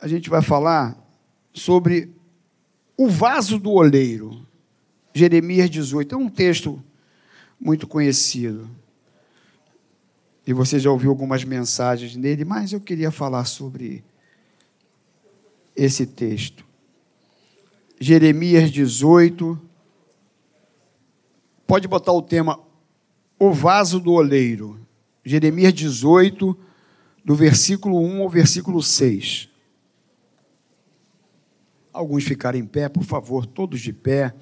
a gente vai falar sobre o vaso do oleiro. Jeremias 18. É um texto muito conhecido. E você já ouviu algumas mensagens nele, mas eu queria falar sobre esse texto. Jeremias 18. Pode botar o tema O vaso do oleiro. Jeremias 18, do versículo 1 ao versículo 6. Alguns ficarem em pé, por favor, todos de pé.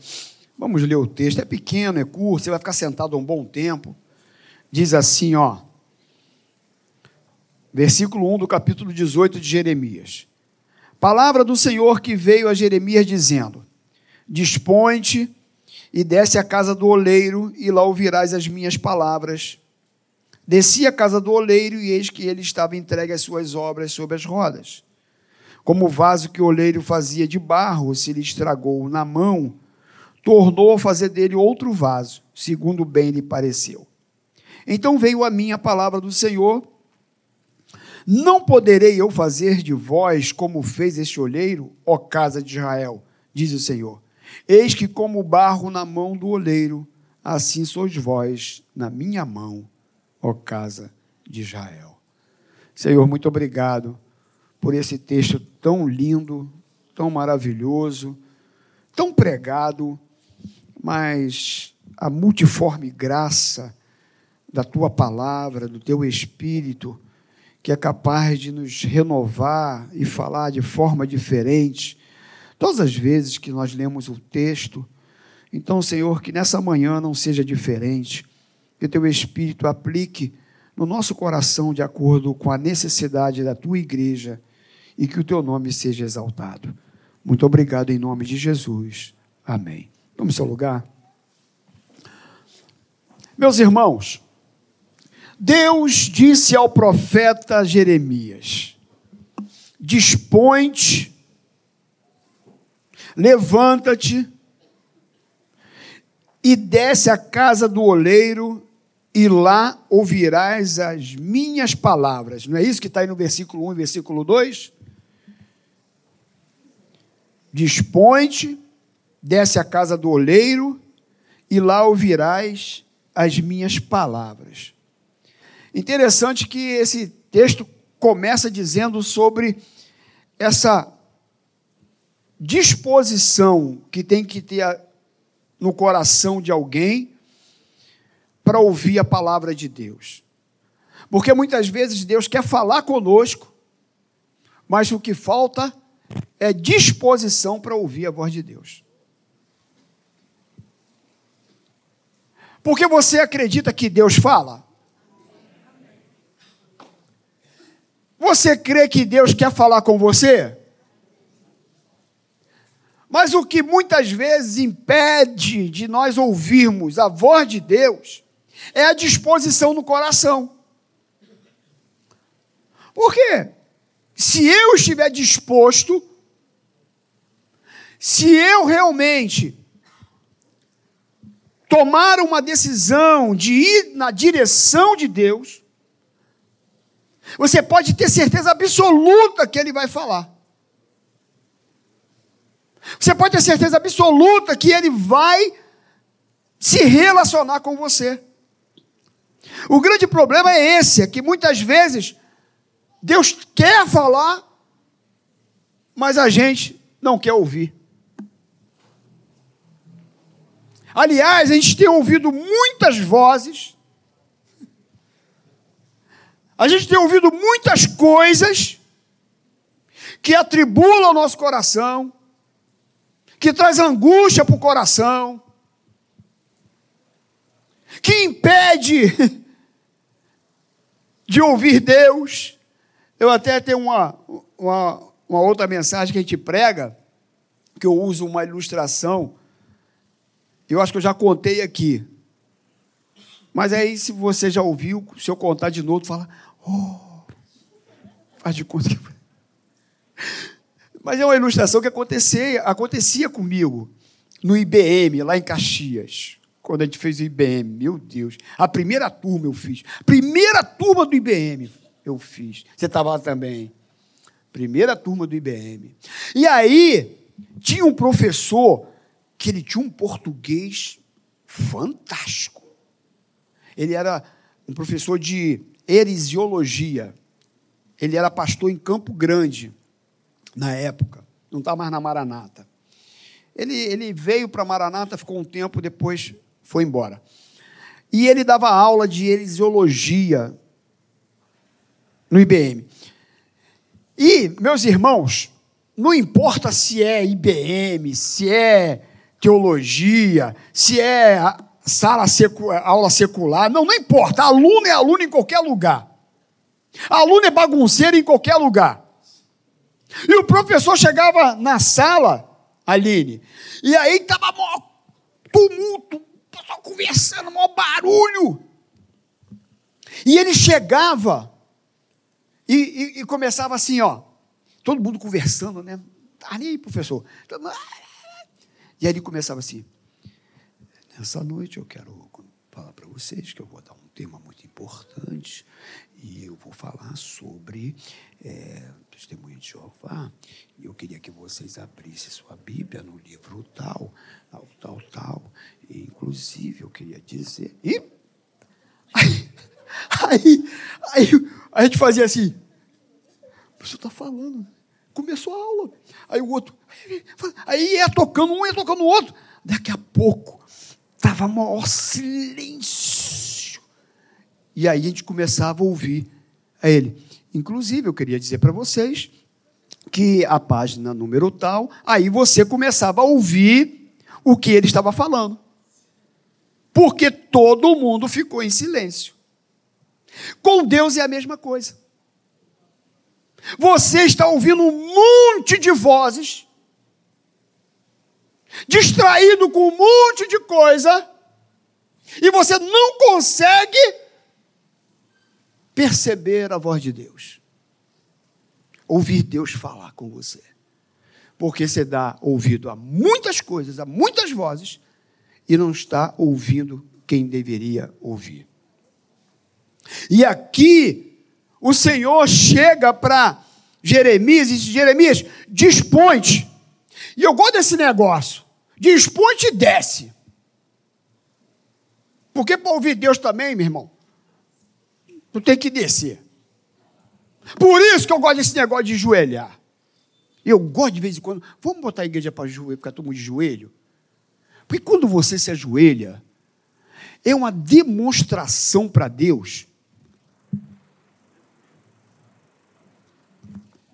Vamos ler o texto. É pequeno, é curto, você vai ficar sentado um bom tempo. Diz assim, ó. Versículo 1 do capítulo 18 de Jeremias. Palavra do Senhor que veio a Jeremias dizendo: Dispõe-te e desce à casa do oleiro, e lá ouvirás as minhas palavras. Desci à casa do oleiro, e eis que ele estava entregue às suas obras sob as rodas. Como o vaso que o oleiro fazia de barro se lhe estragou na mão, tornou a fazer dele outro vaso, segundo bem lhe pareceu. Então veio a mim a palavra do Senhor: Não poderei eu fazer de vós como fez este olheiro, ó casa de Israel, diz o Senhor. Eis que, como barro na mão do oleiro, assim sois vós na minha mão, ó casa de Israel. Senhor, muito obrigado por esse texto tão lindo, tão maravilhoso, tão pregado, mas a multiforme graça da tua palavra, do teu espírito, que é capaz de nos renovar e falar de forma diferente, todas as vezes que nós lemos o texto. Então, Senhor, que nessa manhã não seja diferente, que teu espírito aplique no nosso coração de acordo com a necessidade da tua igreja e que o teu nome seja exaltado. Muito obrigado em nome de Jesus. Amém. Vamos seu lugar. Meus irmãos, Deus disse ao profeta Jeremias: Dispõe-te, levanta-te e desce à casa do oleiro e lá ouvirás as minhas palavras. Não é isso que está aí no versículo 1 e versículo 2? Dispõe-te, desce à casa do oleiro, e lá ouvirás as minhas palavras. Interessante que esse texto começa dizendo sobre essa disposição que tem que ter no coração de alguém para ouvir a palavra de Deus. Porque muitas vezes Deus quer falar conosco, mas o que falta é disposição para ouvir a voz de Deus. Porque você acredita que Deus fala? Você crê que Deus quer falar com você? Mas o que muitas vezes impede de nós ouvirmos a voz de Deus é a disposição no coração. Por quê? Se eu estiver disposto, se eu realmente tomar uma decisão de ir na direção de Deus, você pode ter certeza absoluta que Ele vai falar. Você pode ter certeza absoluta que Ele vai se relacionar com você. O grande problema é esse, é que muitas vezes Deus quer falar, mas a gente não quer ouvir. Aliás, a gente tem ouvido muitas vozes, a gente tem ouvido muitas coisas que atribulam o nosso coração, que traz angústia para o coração, que impede de ouvir Deus. Eu até tenho uma, uma, uma outra mensagem que a gente prega, que eu uso uma ilustração. Eu acho que eu já contei aqui. Mas aí, se você já ouviu, se eu contar de novo, fala, oh, faz de conta que. Mas é uma ilustração que acontecia, acontecia comigo no IBM, lá em Caxias. Quando a gente fez o IBM, meu Deus. A primeira turma eu fiz. Primeira turma do IBM eu fiz. Você estava lá também. Primeira turma do IBM. E aí, tinha um professor que ele tinha um português fantástico. Ele era um professor de erisiologia. Ele era pastor em Campo Grande, na época. Não está mais na Maranata. Ele, ele veio para Maranata, ficou um tempo, depois foi embora. E ele dava aula de erisiologia no IBM. E, meus irmãos, não importa se é IBM, se é teologia, se é sala secu aula secular, não, não importa. Aluno é aluno em qualquer lugar. Aluno é bagunceiro em qualquer lugar. E o professor chegava na sala, Aline, e aí estava maior tumulto, pessoal conversando, maior barulho. E ele chegava e, e, e, começava assim, ó, todo mundo conversando, né? Tá aí, professor. E aí ele começava assim: Nessa noite eu quero falar para vocês que eu vou dar um tema muito importante e eu vou falar sobre é, testemunho de Jeová. Eu queria que vocês abrissem sua Bíblia no livro tal, tal, tal, tal. E, inclusive, eu queria dizer. E aí, aí a gente fazia assim. O professor está falando. Começou a aula. Aí o outro. Aí ia tocando um, ia tocando o outro. Daqui a pouco, estava maior silêncio. E aí a gente começava a ouvir a ele. Inclusive, eu queria dizer para vocês que a página número tal, aí você começava a ouvir o que ele estava falando. Porque todo mundo ficou em silêncio. Com Deus é a mesma coisa. Você está ouvindo um monte de vozes, distraído com um monte de coisa, e você não consegue perceber a voz de Deus. Ouvir Deus falar com você. Porque você dá ouvido a muitas coisas, a muitas vozes, e não está ouvindo quem deveria ouvir. E aqui o Senhor chega para Jeremias e diz: Jeremias, dispõe-te. E eu gosto desse negócio. Dispõe-te e desce. Porque para ouvir Deus também, meu irmão, tu tem que descer. Por isso que eu gosto desse negócio de joelhar. Eu gosto de vez em quando. Vamos botar a igreja para joelho, ficar todo mundo de joelho? Porque quando você se ajoelha, é uma demonstração para Deus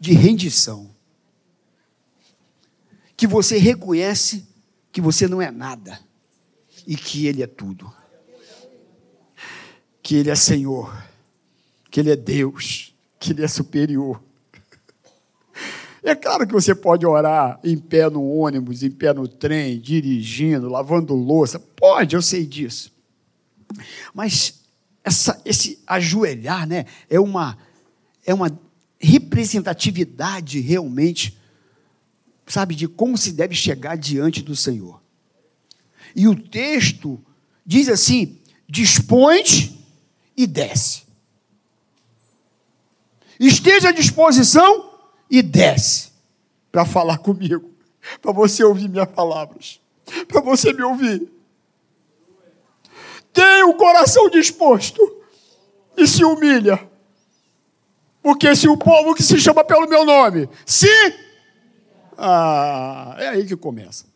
de rendição. Que você reconhece que você não é nada e que Ele é tudo. Que Ele é Senhor, que Ele é Deus, que Ele é superior. É claro que você pode orar em pé no ônibus, em pé no trem, dirigindo, lavando louça. Pode, eu sei disso. Mas essa, esse ajoelhar né, é, uma, é uma representatividade realmente, sabe, de como se deve chegar diante do Senhor. E o texto diz assim: dispõe e desce. Esteja à disposição e desce para falar comigo, para você ouvir minhas palavras, para você me ouvir. Tenha o coração disposto e se humilha porque se o povo que se chama pelo meu nome, se. Ah, é aí que começa.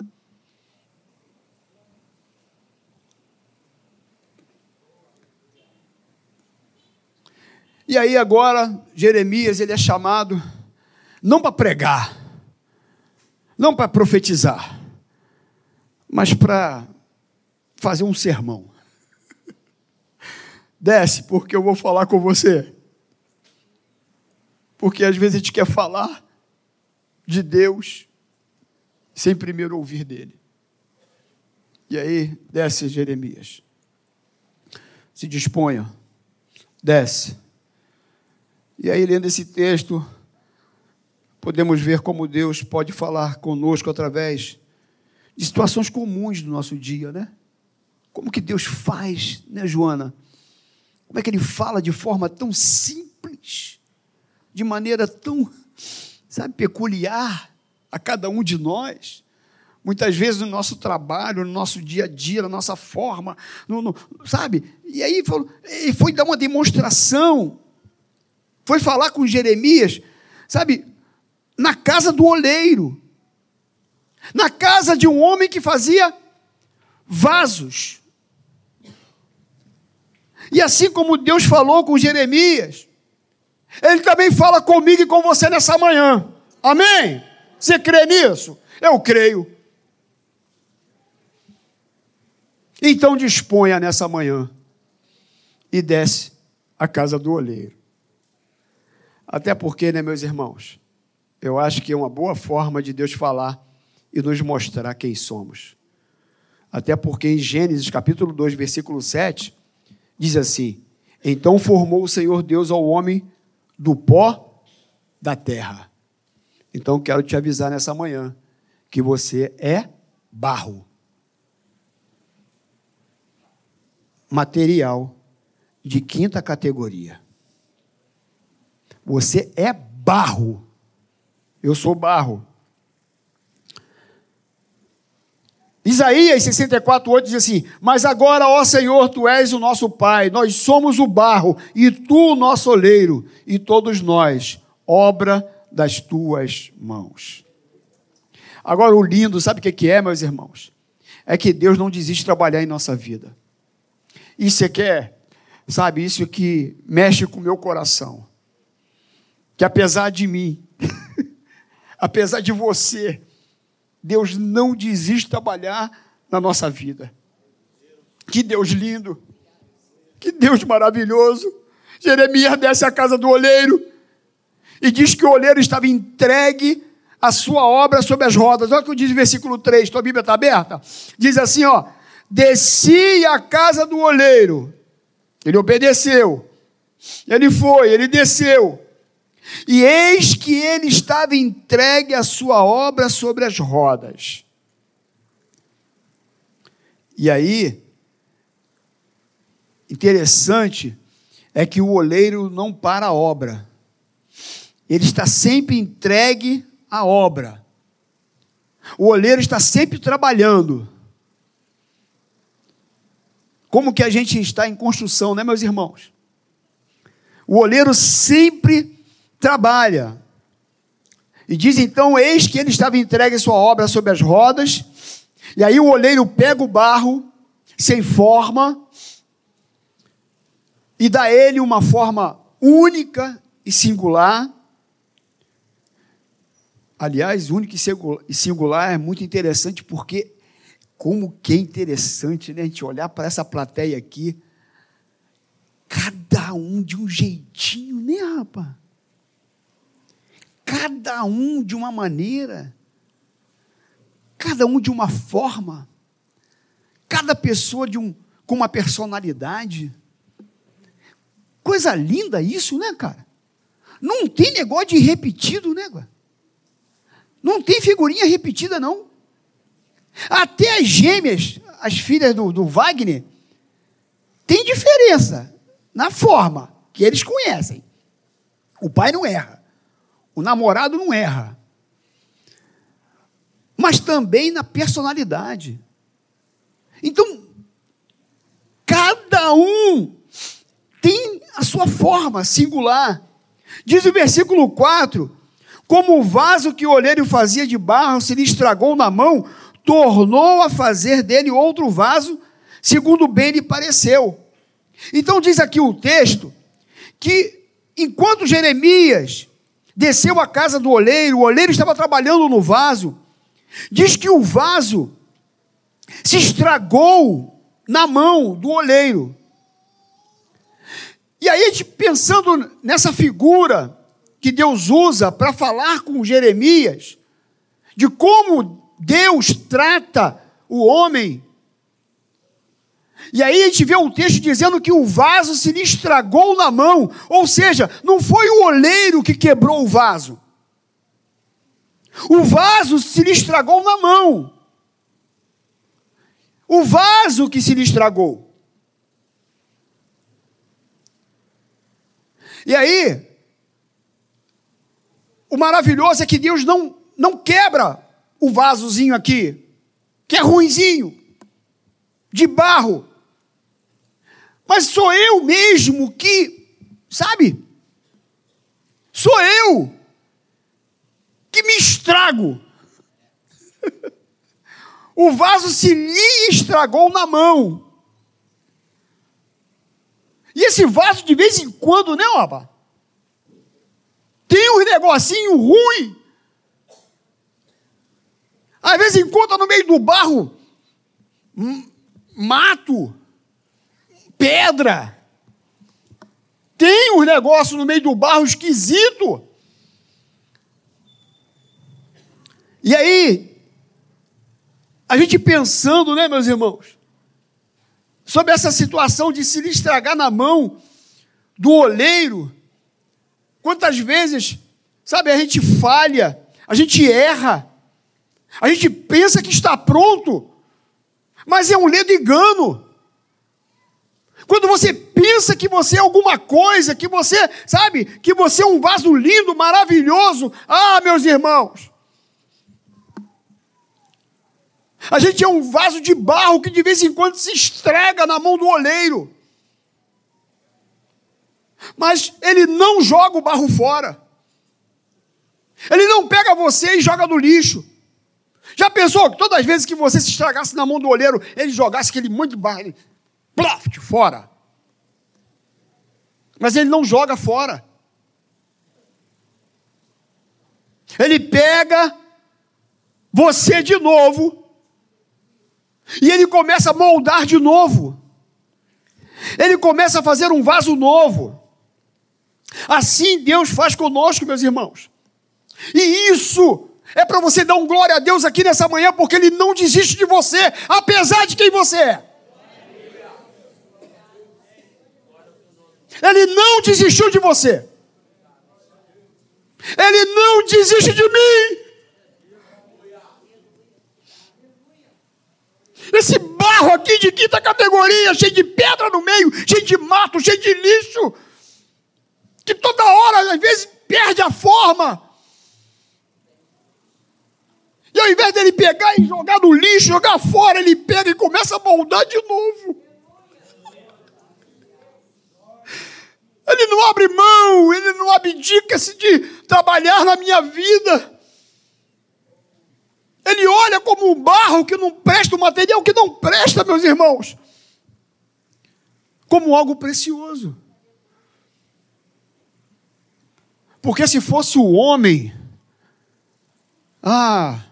E aí agora, Jeremias, ele é chamado não para pregar, não para profetizar, mas para fazer um sermão. Desce, porque eu vou falar com você. Porque às vezes a gente quer falar de Deus sem primeiro ouvir dele. E aí, desce Jeremias. Se disponha, desce. E aí, lendo esse texto, podemos ver como Deus pode falar conosco através de situações comuns do nosso dia, né? Como que Deus faz, né, Joana? Como é que Ele fala de forma tão simples? De maneira tão sabe, peculiar a cada um de nós. Muitas vezes no nosso trabalho, no nosso dia a dia, na nossa forma, no, no, sabe? E aí ele foi dar uma demonstração, foi falar com Jeremias, sabe, na casa do oleiro, na casa de um homem que fazia vasos. E assim como Deus falou com Jeremias, Ele também fala comigo e com você nessa manhã. Amém? Você crê nisso? Eu creio. Então disponha nessa manhã e desce à casa do oleiro. Até porque, né, meus irmãos? Eu acho que é uma boa forma de Deus falar e nos mostrar quem somos. Até porque em Gênesis capítulo 2, versículo 7, diz assim: Então formou o Senhor Deus ao homem do pó da terra. Então quero te avisar nessa manhã que você é barro. Material de quinta categoria. Você é barro. Eu sou barro. Isaías 64, 8 diz assim: Mas agora, ó Senhor, tu és o nosso Pai, nós somos o barro, e tu o nosso oleiro, e todos nós, obra das tuas mãos. Agora, o lindo, sabe o que é, meus irmãos? É que Deus não desiste de trabalhar em nossa vida. Isso é que é, sabe, isso que mexe com o meu coração. Que apesar de mim, apesar de você, Deus não desiste de trabalhar na nossa vida. Que Deus lindo, que Deus maravilhoso. Jeremias desce à casa do olheiro e diz que o olheiro estava entregue a sua obra sobre as rodas. Olha o que diz o versículo 3, tua Bíblia está aberta? Diz assim: ó, desci à casa do olheiro. Ele obedeceu. Ele foi, ele desceu. E eis que ele estava entregue a sua obra sobre as rodas. E aí, interessante é que o oleiro não para a obra. Ele está sempre entregue à obra. O oleiro está sempre trabalhando. Como que a gente está em construção, né, meus irmãos? O oleiro sempre trabalha. E diz então: Eis que ele estava entregue a sua obra sobre as rodas, e aí o oleiro pega o barro, sem forma, e dá ele uma forma única e singular. Aliás, única e singular é muito interessante porque, como que é interessante, né? A gente olhar para essa plateia aqui, cada um de um jeitinho, né, rapaz? Cada um de uma maneira, cada um de uma forma, cada pessoa de um, com uma personalidade. Coisa linda isso, né, cara? Não tem negócio de repetido, né, cara? Não tem figurinha repetida, não. Até as gêmeas, as filhas do, do Wagner, tem diferença na forma que eles conhecem. O pai não erra. O namorado não erra. Mas também na personalidade. Então, cada um tem a sua forma singular. Diz o versículo 4: Como o vaso que o olheiro fazia de barro se lhe estragou na mão, tornou a fazer dele outro vaso, segundo bem lhe pareceu. Então, diz aqui o texto que enquanto Jeremias desceu à casa do oleiro, o oleiro estava trabalhando no vaso. Diz que o vaso se estragou na mão do oleiro. E aí, pensando nessa figura que Deus usa para falar com Jeremias, de como Deus trata o homem e aí a gente vê um texto dizendo que o vaso se lhe estragou na mão, ou seja, não foi o oleiro que quebrou o vaso. O vaso se lhe estragou na mão. O vaso que se lhe estragou. E aí, o maravilhoso é que Deus não, não quebra o vasozinho aqui, que é ruinzinho, de barro. Mas sou eu mesmo que, sabe? Sou eu que me estrago. o vaso se lhe estragou na mão. E esse vaso, de vez em quando, né, Oba? Tem um negocinho ruim. Às vezes encontra no meio do barro mato, pedra. Tem um negócio no meio do barro esquisito. E aí, a gente pensando, né, meus irmãos, sobre essa situação de se lhe estragar na mão do oleiro. Quantas vezes, sabe, a gente falha, a gente erra, a gente pensa que está pronto, mas é um ledo engano. Quando você pensa que você é alguma coisa, que você, sabe, que você é um vaso lindo, maravilhoso, ah, meus irmãos, A gente é um vaso de barro que de vez em quando se estrega na mão do oleiro. Mas ele não joga o barro fora. Ele não pega você e joga no lixo. Já pensou que todas as vezes que você se estragasse na mão do oleiro, ele jogasse aquele monte de barro, ele, plof, fora. Mas ele não joga fora. Ele pega você de novo e ele começa a moldar de novo. Ele começa a fazer um vaso novo. Assim Deus faz conosco, meus irmãos. E isso é para você dar um glória a Deus aqui nessa manhã, porque Ele não desiste de você, apesar de quem você é. Ele não desistiu de você. Ele não desiste de mim. Esse barro aqui de quinta categoria, cheio de pedra no meio, cheio de mato, cheio de lixo, que toda hora, às vezes, perde a forma. E ao invés dele pegar e jogar no lixo, jogar fora, ele pega e começa a moldar de novo. Ele não abre mão, ele não abdica-se de trabalhar na minha vida. Ele olha como um barro que não presta, um material que não presta, meus irmãos, como algo precioso. Porque se fosse o homem, ah,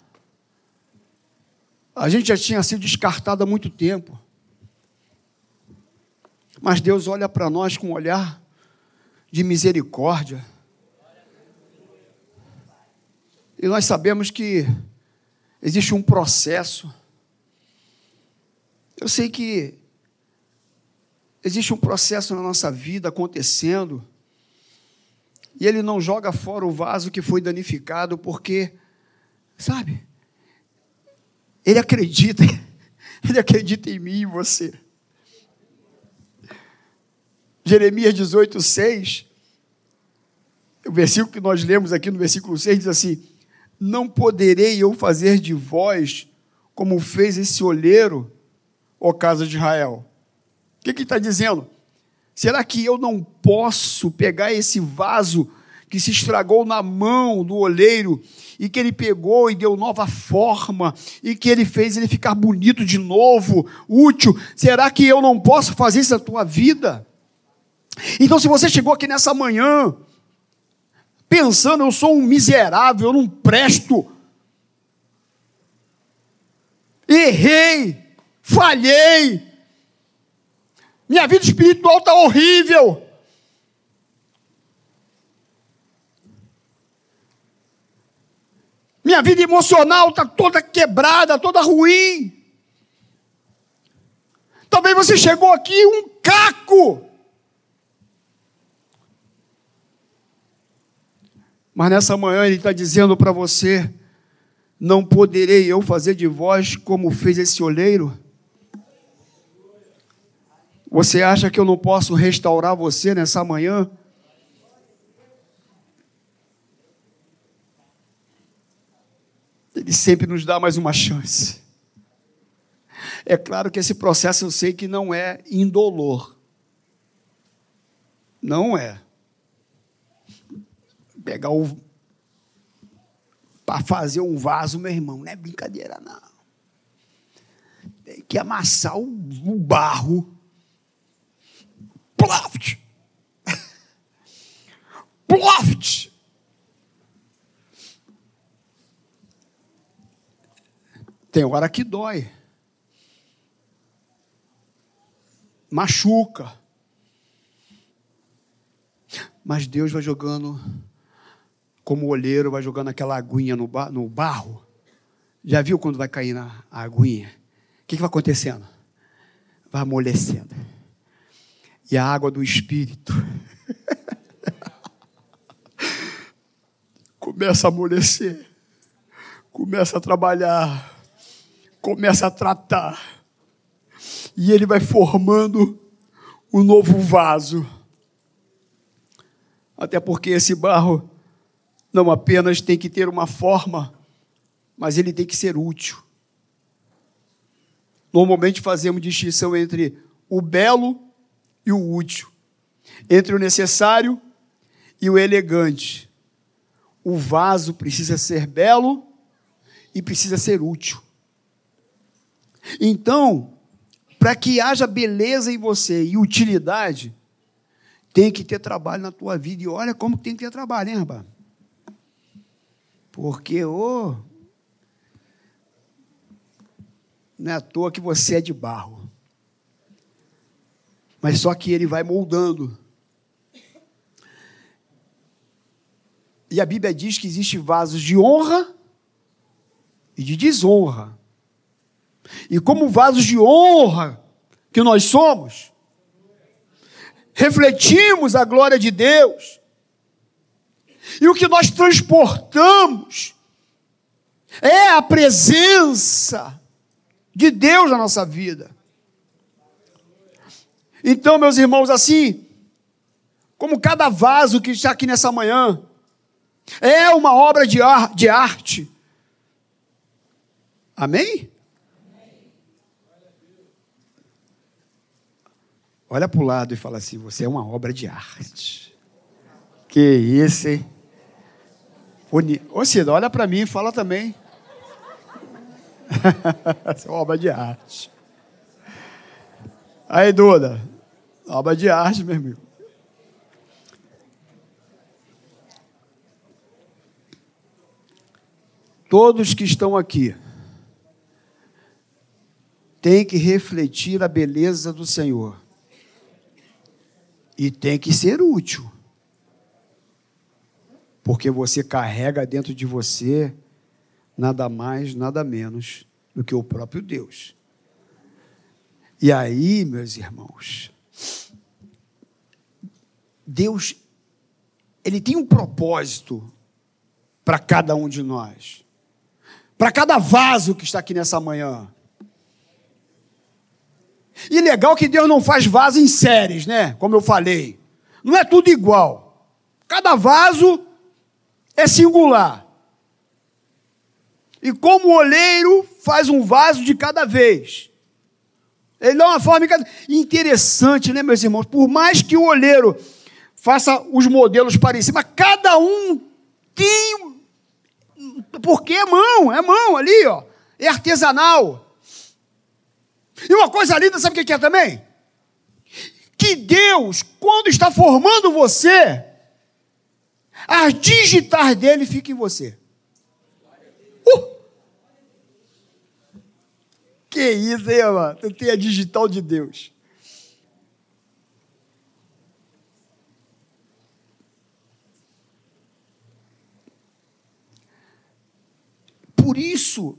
a gente já tinha sido descartado há muito tempo. Mas Deus olha para nós com um olhar de misericórdia. E nós sabemos que existe um processo. Eu sei que existe um processo na nossa vida acontecendo, e ele não joga fora o vaso que foi danificado, porque, sabe, ele acredita, ele acredita em mim e em você. Jeremias 18, 6, o versículo que nós lemos aqui no versículo 6 diz assim: não poderei eu fazer de vós como fez esse olheiro, ó casa de Israel. O que, que ele está dizendo? Será que eu não posso pegar esse vaso que se estragou na mão do oleiro e que ele pegou e deu nova forma e que ele fez ele ficar bonito de novo, útil? Será que eu não posso fazer isso na tua vida? Então, se você chegou aqui nessa manhã pensando, eu sou um miserável, eu não presto. Errei, falhei, minha vida espiritual está horrível. Minha vida emocional está toda quebrada, toda ruim. Talvez você chegou aqui um caco. Mas nessa manhã ele está dizendo para você: não poderei eu fazer de vós como fez esse oleiro? Você acha que eu não posso restaurar você nessa manhã? Ele sempre nos dá mais uma chance. É claro que esse processo eu sei que não é indolor. Não é. Pegar o. Para fazer um vaso, meu irmão, não é brincadeira, não. Tem que amassar o, o barro. Ploft! Ploft! Tem hora que dói. Machuca. Mas Deus vai jogando, como o olheiro vai jogando aquela aguinha no, no barro. Já viu quando vai cair na aguinha? O que, que vai acontecendo? Vai amolecendo. E a água do Espírito começa a amolecer, começa a trabalhar começa a tratar. E ele vai formando um novo vaso. Até porque esse barro não apenas tem que ter uma forma, mas ele tem que ser útil. Normalmente fazemos distinção entre o belo e o útil, entre o necessário e o elegante. O vaso precisa ser belo e precisa ser útil. Então, para que haja beleza em você e utilidade, tem que ter trabalho na tua vida. E olha como tem que ter trabalho, hein, rapaz? Porque, ô. Oh, não é à toa que você é de barro. Mas só que ele vai moldando. E a Bíblia diz que existe vasos de honra e de desonra. E como vasos de honra que nós somos, refletimos a glória de Deus. E o que nós transportamos é a presença de Deus na nossa vida. Então, meus irmãos, assim, como cada vaso que está aqui nessa manhã, é uma obra de, ar, de arte. Amém? Olha para o lado e fala assim: você é uma obra de arte. Que isso, hein? Ô Cida, olha para mim e fala também. Você é obra de arte. Aí, Duda, obra de arte, meu amigo. Todos que estão aqui têm que refletir a beleza do Senhor. E tem que ser útil. Porque você carrega dentro de você nada mais, nada menos do que o próprio Deus. E aí, meus irmãos, Deus, Ele tem um propósito para cada um de nós, para cada vaso que está aqui nessa manhã. E legal que Deus não faz vaso em séries, né? Como eu falei. Não é tudo igual. Cada vaso é singular. E como o olheiro faz um vaso de cada vez. Ele dá uma forma interessante, né, meus irmãos? Por mais que o olheiro faça os modelos parecidos, mas cada um tem. Porque é mão, é mão ali, ó. É artesanal. E uma coisa linda, sabe o que é também? Que Deus, quando está formando você, a digitar dele fica em você. Uh! Que isso, hein, mano? Tu tem a digital de Deus. Por isso,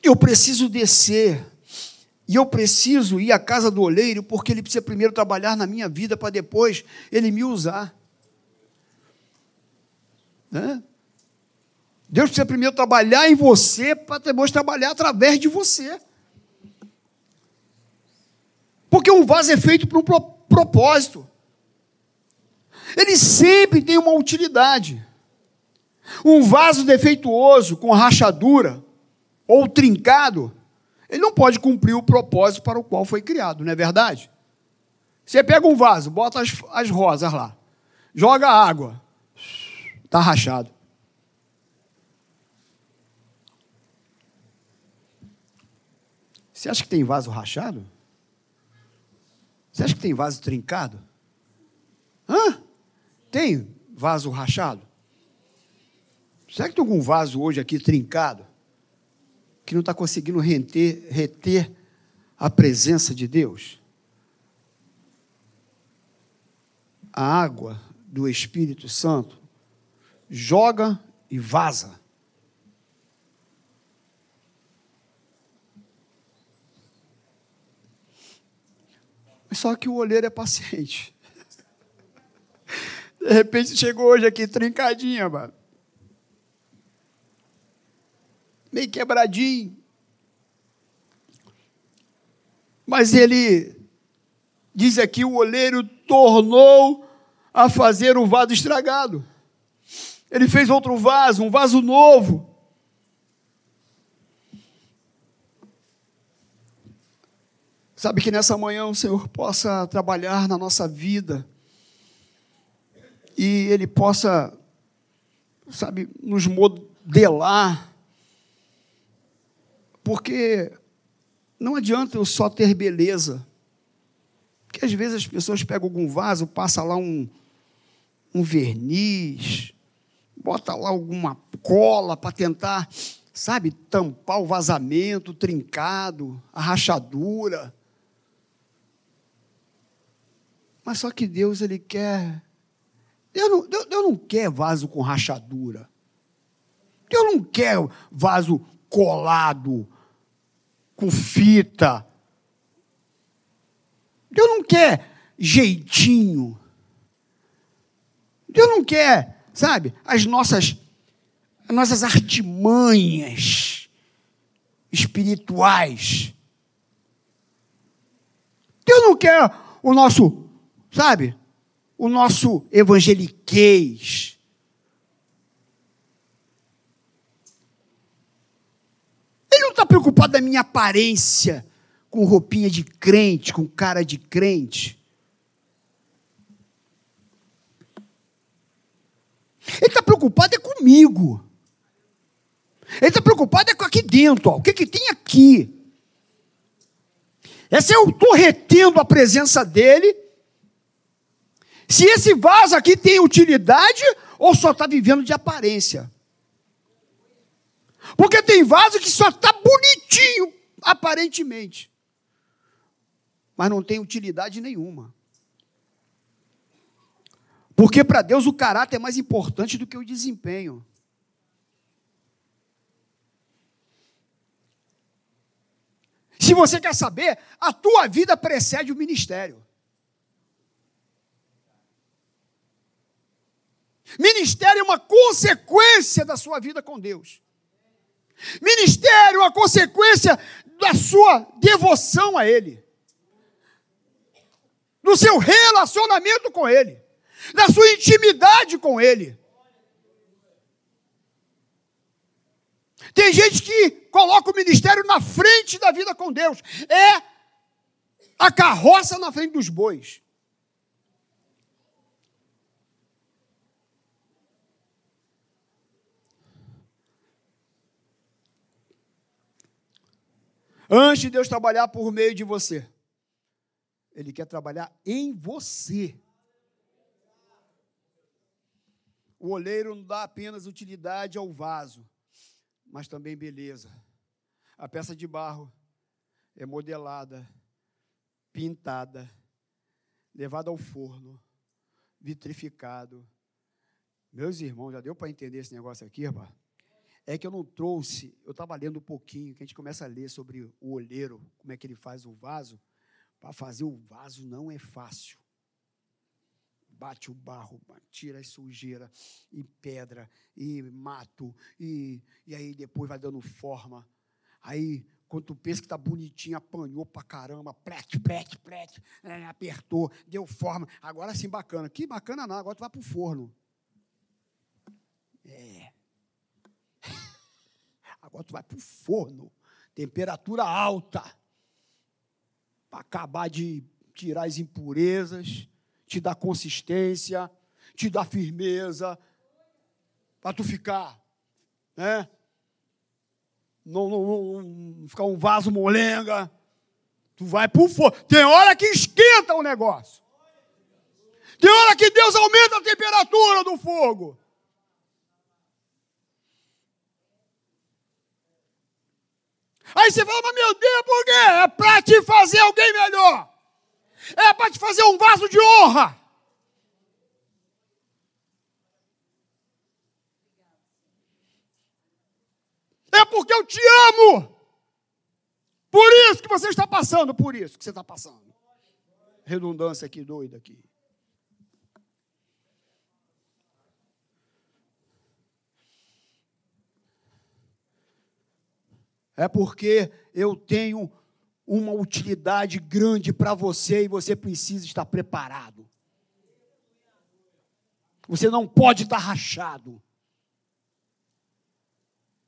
eu preciso descer e eu preciso ir à casa do oleiro, porque ele precisa primeiro trabalhar na minha vida para depois ele me usar. Né? Deus precisa primeiro trabalhar em você para depois trabalhar através de você. Porque um vaso é feito para um propósito. Ele sempre tem uma utilidade. Um vaso defeituoso, com rachadura ou trincado, ele não pode cumprir o propósito para o qual foi criado, não é verdade? Você pega um vaso, bota as, as rosas lá, joga água, está rachado. Você acha que tem vaso rachado? Você acha que tem vaso trincado? Hã? Tem vaso rachado? Será que tem algum vaso hoje aqui trincado? Que não está conseguindo reter, reter a presença de Deus? A água do Espírito Santo joga e vaza. Só que o olheiro é paciente. De repente chegou hoje aqui trincadinha, mano. Meio quebradinho. Mas ele diz aqui: o olheiro tornou a fazer o vaso estragado. Ele fez outro vaso, um vaso novo. Sabe que nessa manhã o Senhor possa trabalhar na nossa vida e Ele possa, sabe, nos modelar, porque não adianta eu só ter beleza, porque às vezes as pessoas pegam algum vaso, passa lá um, um verniz, bota lá alguma cola para tentar, sabe, tampar o vazamento, o trincado, a rachadura. Mas só que Deus, Ele quer. Deus não, Deus, Deus não quer vaso com rachadura. Deus não quer vaso colado, com fita. Deus não quer jeitinho. Deus não quer, sabe, as nossas, as nossas artimanhas espirituais. Deus não quer o nosso sabe? O nosso evangeliquez. Ele não está preocupado da minha aparência, com roupinha de crente, com cara de crente. Ele está preocupado é comigo. Ele está preocupado é com aqui dentro, ó, o que, que tem aqui. É se eu estou retendo a presença dele se esse vaso aqui tem utilidade ou só está vivendo de aparência. Porque tem vaso que só está bonitinho, aparentemente, mas não tem utilidade nenhuma. Porque para Deus o caráter é mais importante do que o desempenho. Se você quer saber, a tua vida precede o ministério. Ministério é uma consequência da sua vida com Deus. Ministério é uma consequência da sua devoção a Ele, do seu relacionamento com Ele, da sua intimidade com Ele. Tem gente que coloca o ministério na frente da vida com Deus, é a carroça na frente dos bois. Antes de Deus trabalhar por meio de você, Ele quer trabalhar em você. O oleiro não dá apenas utilidade ao vaso, mas também beleza. A peça de barro é modelada, pintada, levada ao forno, vitrificado. Meus irmãos, já deu para entender esse negócio aqui, rapaz? é que eu não trouxe, eu estava lendo um pouquinho, que a gente começa a ler sobre o olheiro, como é que ele faz o vaso. Para fazer o vaso não é fácil. Bate o barro, tira a sujeira, e pedra, e mato, e, e aí depois vai dando forma. Aí, quando tu pensa que está bonitinho, apanhou para caramba, prete, prete, prete, é, apertou, deu forma. Agora sim, bacana. Que bacana não, agora tu vai para o forno. É Agora tu vai para o forno, temperatura alta, para acabar de tirar as impurezas, te dar consistência, te dar firmeza, para tu ficar, né? Não, não, não, ficar um vaso molenga. Tu vai para o forno. Tem hora que esquenta o negócio. Tem hora que Deus aumenta a temperatura do fogo. Aí você fala, mas meu Deus, por quê? É para te fazer alguém melhor. É para te fazer um vaso de honra. É porque eu te amo. Por isso que você está passando, por isso que você está passando. Redundância aqui doida aqui. é porque eu tenho uma utilidade grande para você e você precisa estar preparado. Você não pode estar rachado.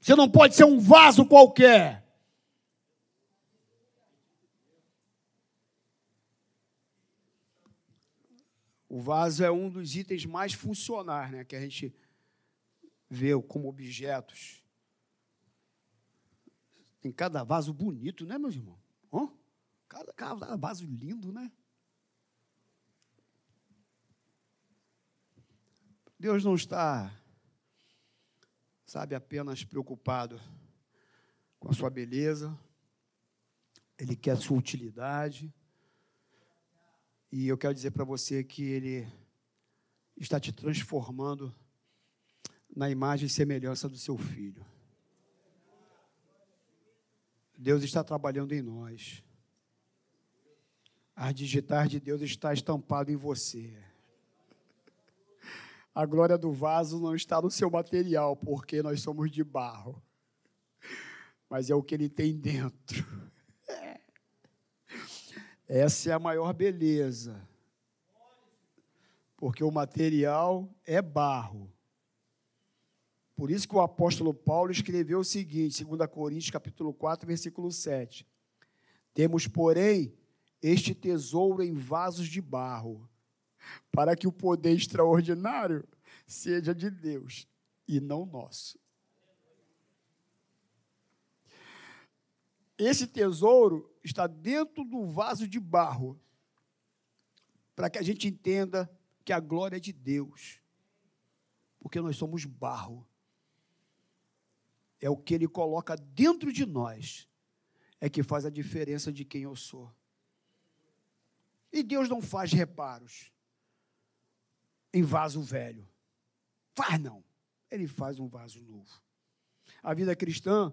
Você não pode ser um vaso qualquer. O vaso é um dos itens mais funcionais, né, que a gente vê como objetos. Tem cada vaso bonito, né, meus irmãos? Cada, cada vaso lindo, né? Deus não está, sabe, apenas preocupado com a sua beleza, Ele quer a sua utilidade. E eu quero dizer para você que Ele está te transformando na imagem e semelhança do seu filho. Deus está trabalhando em nós. A digitar de Deus está estampado em você. A glória do vaso não está no seu material, porque nós somos de barro. Mas é o que ele tem dentro. Essa é a maior beleza. Porque o material é barro. Por isso que o apóstolo Paulo escreveu o seguinte, 2 Coríntios capítulo 4, versículo 7. Temos, porém, este tesouro em vasos de barro, para que o poder extraordinário seja de Deus e não nosso. Esse tesouro está dentro do vaso de barro, para que a gente entenda que a glória é de Deus, porque nós somos barro é o que ele coloca dentro de nós, é que faz a diferença de quem eu sou. E Deus não faz reparos em vaso velho. Faz não. Ele faz um vaso novo. A vida cristã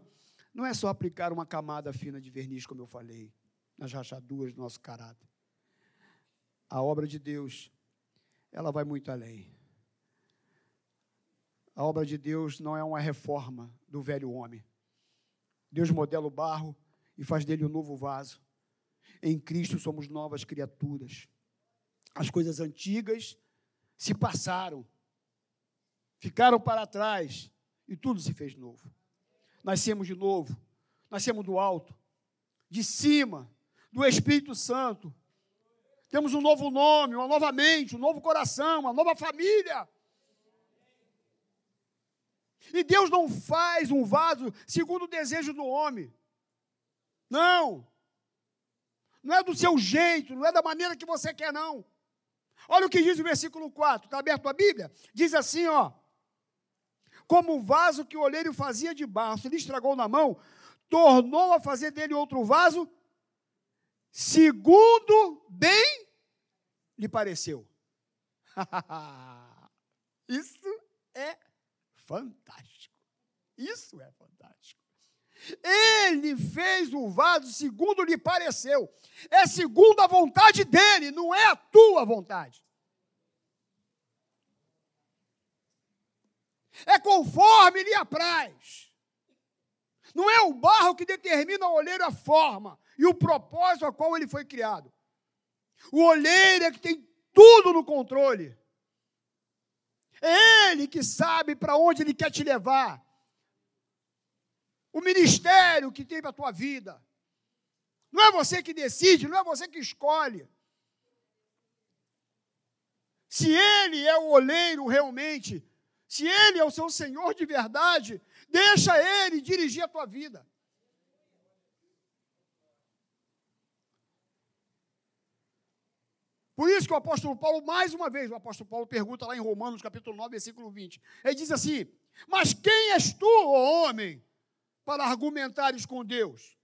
não é só aplicar uma camada fina de verniz, como eu falei, nas rachaduras do nosso caráter. A obra de Deus, ela vai muito além. A obra de Deus não é uma reforma do velho homem. Deus modela o barro e faz dele um novo vaso. Em Cristo somos novas criaturas. As coisas antigas se passaram, ficaram para trás e tudo se fez novo. Nascemos de novo, nascemos do alto, de cima, do Espírito Santo. Temos um novo nome, uma nova mente, um novo coração, uma nova família. E Deus não faz um vaso segundo o desejo do homem. Não. Não é do seu jeito, não é da maneira que você quer, não. Olha o que diz o versículo 4, está aberto a Bíblia? Diz assim, ó. Como o vaso que o olheiro fazia de barro, lhe estragou na mão, tornou a fazer dele outro vaso, segundo bem lhe pareceu. Isso é fantástico. Isso é fantástico. Ele fez o vaso segundo lhe pareceu. É segundo a vontade dele, não é a tua vontade. É conforme lhe apraz. Não é o barro que determina ao olheiro a forma e o propósito a qual ele foi criado. O olheiro é que tem tudo no controle. É Ele que sabe para onde Ele quer te levar. O ministério que tem para a tua vida. Não é você que decide, não é você que escolhe. Se Ele é o oleiro realmente, se Ele é o seu Senhor de verdade, deixa Ele dirigir a tua vida. Por isso que o apóstolo Paulo, mais uma vez, o apóstolo Paulo pergunta lá em Romanos, capítulo 9, versículo 20. Ele diz assim: Mas quem és tu, ó homem, para argumentares com Deus?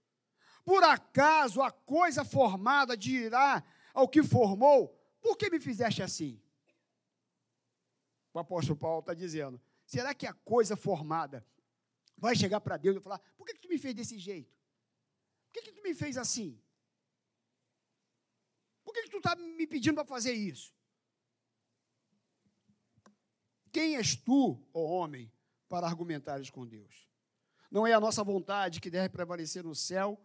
Por acaso a coisa formada dirá ao que formou: Por que me fizeste assim? O apóstolo Paulo está dizendo: será que a coisa formada vai chegar para Deus e falar: por que, que tu me fez desse jeito? Por que, que tu me fez assim? Por que, que tu está me pedindo para fazer isso? Quem és tu, ó homem, para argumentares com Deus? Não é a nossa vontade que deve prevalecer no céu,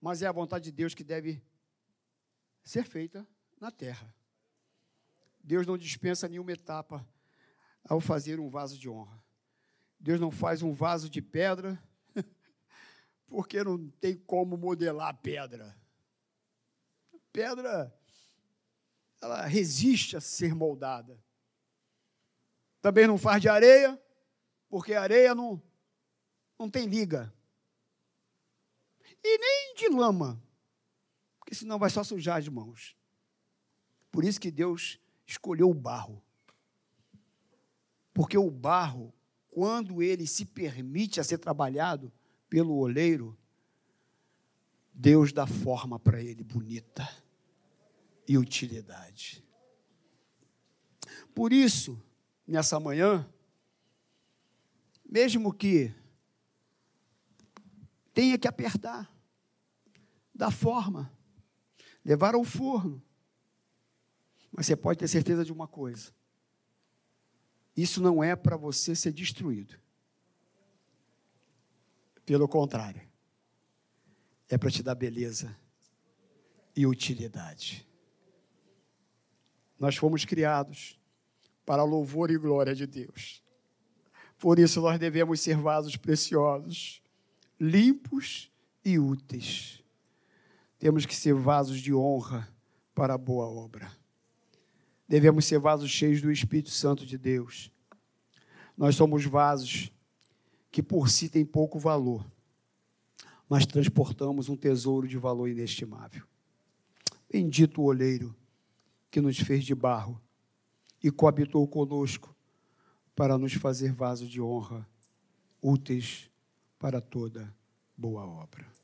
mas é a vontade de Deus que deve ser feita na terra. Deus não dispensa nenhuma etapa ao fazer um vaso de honra. Deus não faz um vaso de pedra, porque não tem como modelar pedra. Pedra, ela resiste a ser moldada. Também não faz de areia, porque areia não, não tem liga. E nem de lama, porque senão vai só sujar as mãos. Por isso que Deus escolheu o barro. Porque o barro, quando ele se permite a ser trabalhado pelo oleiro, Deus dá forma para ele bonita e utilidade. Por isso, nessa manhã, mesmo que tenha que apertar, dar forma, levar ao forno, mas você pode ter certeza de uma coisa: isso não é para você ser destruído. Pelo contrário, é para te dar beleza e utilidade. Nós fomos criados para louvor e glória de Deus. Por isso nós devemos ser vasos preciosos, limpos e úteis. Temos que ser vasos de honra para a boa obra devemos ser vasos cheios do Espírito Santo de Deus. Nós somos vasos que por si têm pouco valor, mas transportamos um tesouro de valor inestimável. Bendito o oleiro que nos fez de barro e coabitou conosco para nos fazer vasos de honra, úteis para toda boa obra.